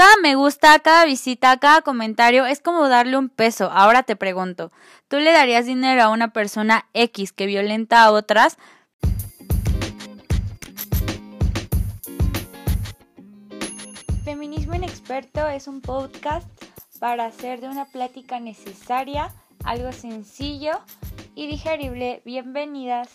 Cada me gusta, cada visita, cada comentario es como darle un peso. Ahora te pregunto, ¿tú le darías dinero a una persona X que violenta a otras? Feminismo Inexperto es un podcast para hacer de una plática necesaria algo sencillo y digerible. Bienvenidas.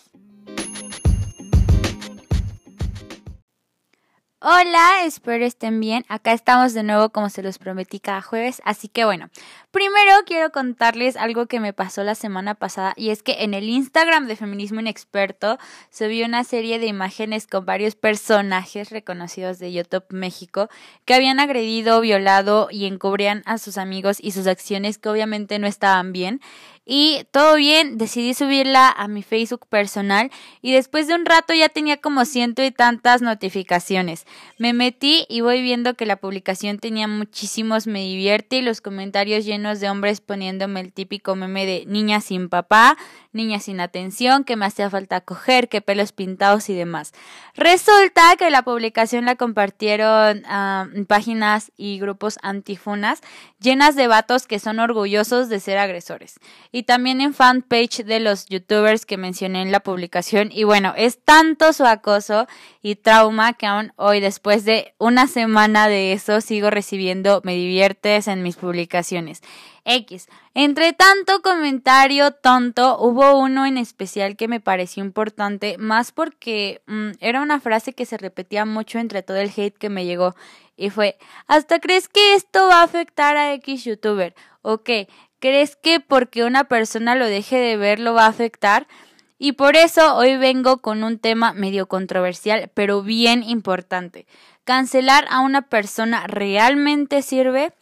Hola, espero estén bien. Acá estamos de nuevo como se los prometí cada jueves. Así que bueno, primero quiero contarles algo que me pasó la semana pasada y es que en el Instagram de Feminismo Inexperto subí una serie de imágenes con varios personajes reconocidos de YouTube México que habían agredido, violado y encubrían a sus amigos y sus acciones que obviamente no estaban bien. Y todo bien, decidí subirla a mi Facebook personal y después de un rato ya tenía como ciento y tantas notificaciones. Me metí y voy viendo que la publicación tenía muchísimos me divierte y los comentarios llenos de hombres poniéndome el típico meme de niña sin papá, niña sin atención, que me hacía falta coger, que pelos pintados y demás. Resulta que la publicación la compartieron ah, páginas y grupos antifunas llenas de vatos que son orgullosos de ser agresores y también en fanpage de los youtubers que mencioné en la publicación. Y bueno, es tanto su acoso y trauma que aún hoy, después de una semana de eso, sigo recibiendo me diviertes en mis publicaciones. X. Entre tanto comentario tonto, hubo uno en especial que me pareció importante, más porque mm, era una frase que se repetía mucho entre todo el hate que me llegó. Y fue, ¿hasta crees que esto va a afectar a X youtuber? Ok, ¿Crees que porque una persona lo deje de ver lo va a afectar? Y por eso hoy vengo con un tema medio controversial, pero bien importante. ¿Cancelar a una persona realmente sirve?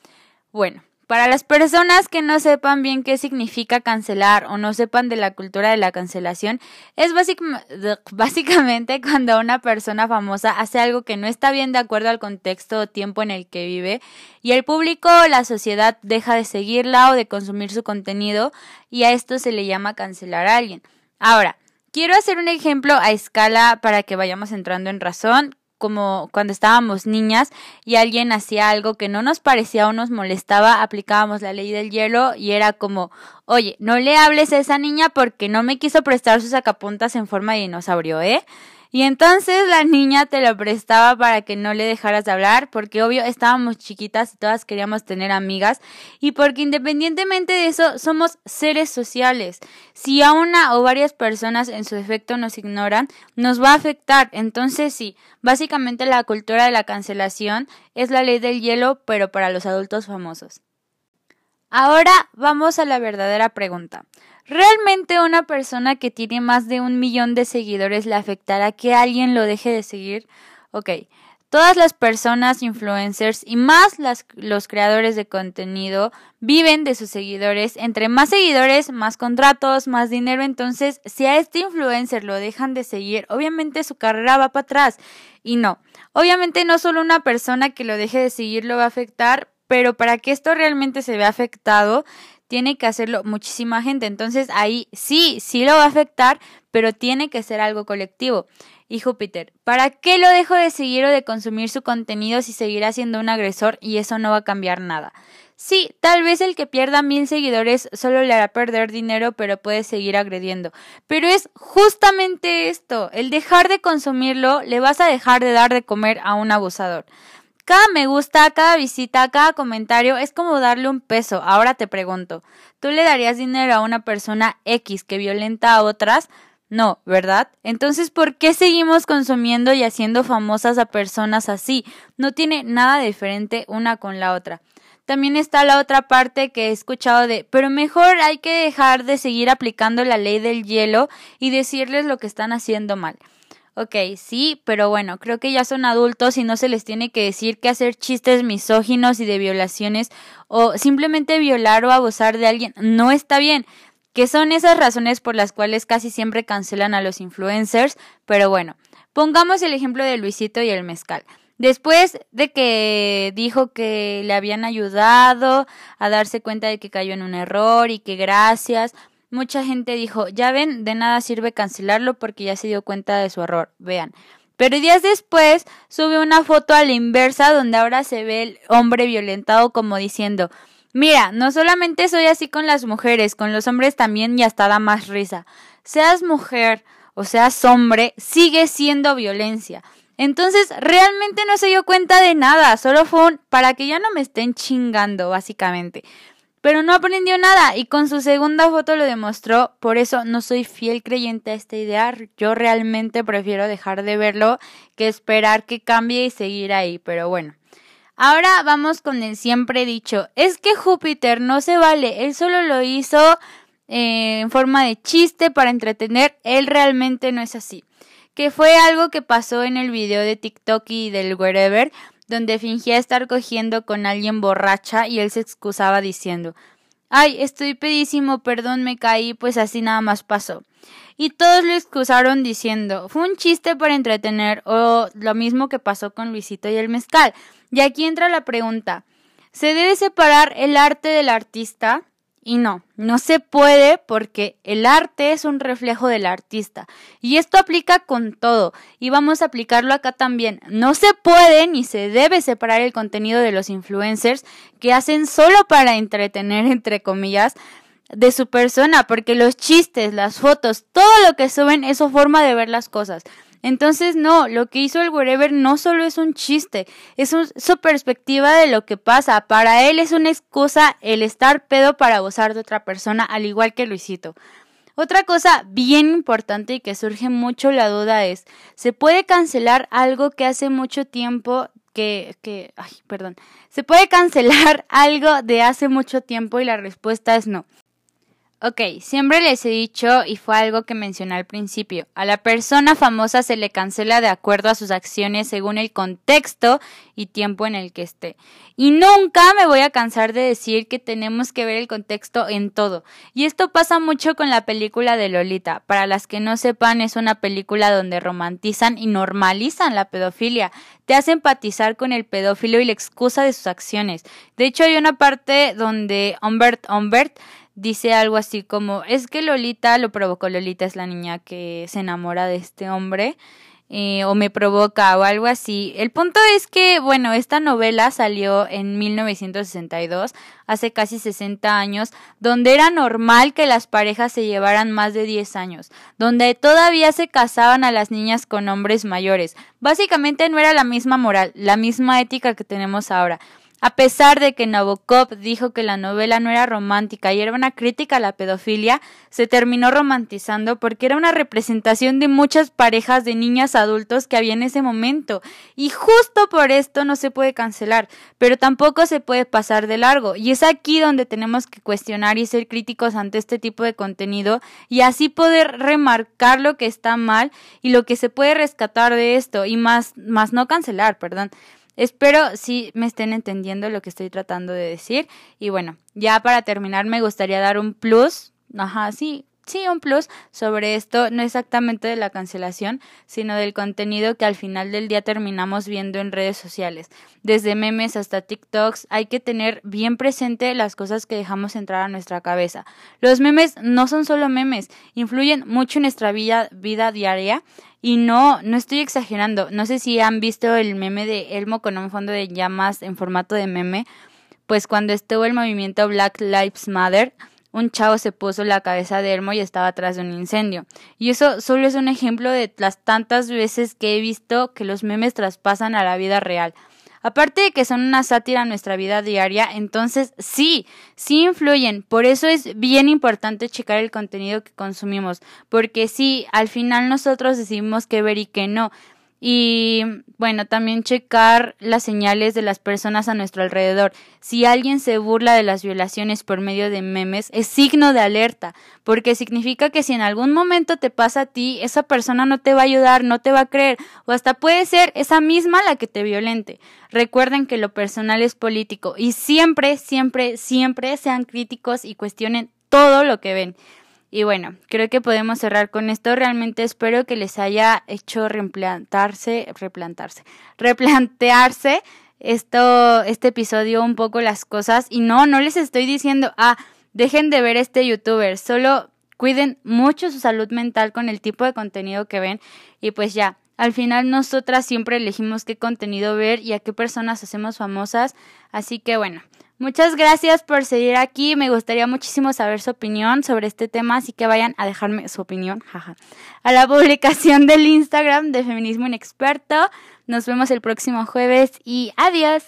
Bueno, para las personas que no sepan bien qué significa cancelar o no sepan de la cultura de la cancelación, es básicamente cuando una persona famosa hace algo que no está bien de acuerdo al contexto o tiempo en el que vive y el público o la sociedad deja de seguirla o de consumir su contenido y a esto se le llama cancelar a alguien. Ahora, quiero hacer un ejemplo a escala para que vayamos entrando en razón como cuando estábamos niñas y alguien hacía algo que no nos parecía o nos molestaba, aplicábamos la ley del hielo y era como, oye, no le hables a esa niña porque no me quiso prestar sus sacapuntas en forma de dinosaurio, ¿eh? Y entonces la niña te lo prestaba para que no le dejaras de hablar, porque obvio estábamos chiquitas y todas queríamos tener amigas, y porque independientemente de eso somos seres sociales. Si a una o varias personas en su defecto nos ignoran, nos va a afectar. Entonces sí, básicamente la cultura de la cancelación es la ley del hielo, pero para los adultos famosos. Ahora vamos a la verdadera pregunta. ¿Realmente una persona que tiene más de un millón de seguidores le afectará que alguien lo deje de seguir? Ok, todas las personas influencers y más los creadores de contenido viven de sus seguidores. Entre más seguidores, más contratos, más dinero. Entonces, si a este influencer lo dejan de seguir, obviamente su carrera va para atrás. Y no, obviamente no solo una persona que lo deje de seguir lo va a afectar, pero para que esto realmente se vea afectado, tiene que hacerlo muchísima gente. Entonces ahí sí, sí lo va a afectar, pero tiene que ser algo colectivo. Y Júpiter, ¿para qué lo dejo de seguir o de consumir su contenido si seguirá siendo un agresor y eso no va a cambiar nada? Sí, tal vez el que pierda mil seguidores solo le hará perder dinero, pero puede seguir agrediendo. Pero es justamente esto, el dejar de consumirlo, le vas a dejar de dar de comer a un abusador. Cada me gusta, cada visita, cada comentario es como darle un peso. Ahora te pregunto, ¿tú le darías dinero a una persona X que violenta a otras? No, ¿verdad? Entonces, ¿por qué seguimos consumiendo y haciendo famosas a personas así? No tiene nada diferente una con la otra. También está la otra parte que he escuchado de, pero mejor hay que dejar de seguir aplicando la ley del hielo y decirles lo que están haciendo mal. Ok, sí, pero bueno, creo que ya son adultos y no se les tiene que decir que hacer chistes misóginos y de violaciones o simplemente violar o abusar de alguien no está bien. Que son esas razones por las cuales casi siempre cancelan a los influencers, pero bueno, pongamos el ejemplo de Luisito y el mezcal. Después de que dijo que le habían ayudado a darse cuenta de que cayó en un error y que gracias, mucha gente dijo, ya ven, de nada sirve cancelarlo porque ya se dio cuenta de su error. Vean, Pero días después sube una foto a la inversa donde ahora se ve el hombre violentado como diciendo, mira, no solamente soy así con las mujeres, con los hombres también y hasta da más risa. Seas mujer o seas hombre, sigue siendo violencia. Entonces, realmente no se dio cuenta de nada, solo fue un para que ya no me estén chingando, básicamente pero no aprendió nada. Y con su segunda foto lo demostró, por eso no soy fiel creyente a esta idea, yo realmente prefiero dejar de verlo que esperar que cambie y seguir ahí, pero bueno. Ahora vamos con el siempre dicho, es que Júpiter no se vale, él solo lo hizo eh, en forma de chiste para entretener, él realmente no es así. Que fue algo que pasó en el video de TikTok y del wherever, donde fingía estar cogiendo con alguien borracha y él se excusaba diciendo Ay, estoy pedísimo, perdón, me caí, pues así nada más pasó. Y todos lo excusaron diciendo fue un chiste para entretener o lo mismo que pasó con Luisito y el mezcal. Y aquí entra la pregunta ¿Se debe separar el arte del artista? Y no, no se puede porque el arte es un reflejo del artista. Y esto aplica con todo. Y vamos a aplicarlo acá también. No se puede ni se debe separar el contenido de los influencers que hacen solo para entretener, entre comillas, de su persona, porque los chistes, las fotos, todo lo que suben es su forma de ver las cosas. Entonces, no, lo que hizo el wherever no solo es un chiste, es su perspectiva de lo que pasa. Para él es una excusa el estar pedo para gozar de otra persona, al igual que Luisito. Otra cosa bien importante y que surge mucho la duda es, ¿se puede cancelar algo que hace mucho tiempo que, que, ay, perdón, ¿se puede cancelar algo de hace mucho tiempo? Y la respuesta es no. Ok, siempre les he dicho, y fue algo que mencioné al principio, a la persona famosa se le cancela de acuerdo a sus acciones según el contexto y tiempo en el que esté. Y nunca me voy a cansar de decir que tenemos que ver el contexto en todo. Y esto pasa mucho con la película de Lolita. Para las que no sepan, es una película donde romantizan y normalizan la pedofilia. Te hace empatizar con el pedófilo y la excusa de sus acciones. De hecho, hay una parte donde Humbert Humbert dice algo así como, es que Lolita lo provocó, Lolita es la niña que se enamora de este hombre. Eh, o me provoca o algo así. El punto es que, bueno, esta novela salió en 1962, hace casi 60 años, donde era normal que las parejas se llevaran más de 10 años, donde todavía se casaban a las niñas con hombres mayores. Básicamente no era la misma moral, la misma ética que tenemos ahora. A pesar de que Nabokov dijo que la novela no era romántica y era una crítica a la pedofilia, se terminó romantizando porque era una representación de muchas parejas de niñas adultos que había en ese momento. Y justo por esto no se puede cancelar, pero tampoco se puede pasar de largo. Y es aquí donde tenemos que cuestionar y ser críticos ante este tipo de contenido y así poder remarcar lo que está mal y lo que se puede rescatar de esto y más, más no cancelar, perdón. Espero si me estén entendiendo lo que estoy tratando de decir. Y bueno, ya para terminar me gustaría dar un plus. Ajá, sí, sí, un plus sobre esto, no exactamente de la cancelación, sino del contenido que al final del día terminamos viendo en redes sociales. Desde memes hasta TikToks, hay que tener bien presente las cosas que dejamos entrar a nuestra cabeza. Los memes no son solo memes, influyen mucho en nuestra vida, vida diaria y no, no estoy exagerando. No sé si han visto el meme de Elmo con un fondo de llamas en formato de meme. Pues cuando estuvo el movimiento Black Lives Matter, un chavo se puso la cabeza de Elmo y estaba atrás de un incendio. Y eso solo es un ejemplo de las tantas veces que he visto que los memes traspasan a la vida real. Aparte de que son una sátira a nuestra vida diaria, entonces sí, sí influyen. Por eso es bien importante checar el contenido que consumimos, porque sí, al final nosotros decidimos qué ver y qué no. Y bueno, también checar las señales de las personas a nuestro alrededor. Si alguien se burla de las violaciones por medio de memes, es signo de alerta, porque significa que si en algún momento te pasa a ti, esa persona no te va a ayudar, no te va a creer, o hasta puede ser esa misma la que te violente. Recuerden que lo personal es político y siempre, siempre, siempre sean críticos y cuestionen todo lo que ven. Y bueno, creo que podemos cerrar con esto. Realmente espero que les haya hecho replantarse, replantarse, replantearse esto, este episodio un poco las cosas. Y no, no les estoy diciendo, ah, dejen de ver este youtuber. Solo cuiden mucho su salud mental con el tipo de contenido que ven. Y pues ya, Al final nosotras siempre elegimos qué contenido ver y a qué personas hacemos famosas. Así que bueno, muchas gracias por seguir aquí. Me gustaría muchísimo saber su opinión sobre este tema, así que vayan a dejarme su opinión, jaja, a la publicación del Instagram de Feminismo Inexperto. Nos vemos el próximo jueves y adiós.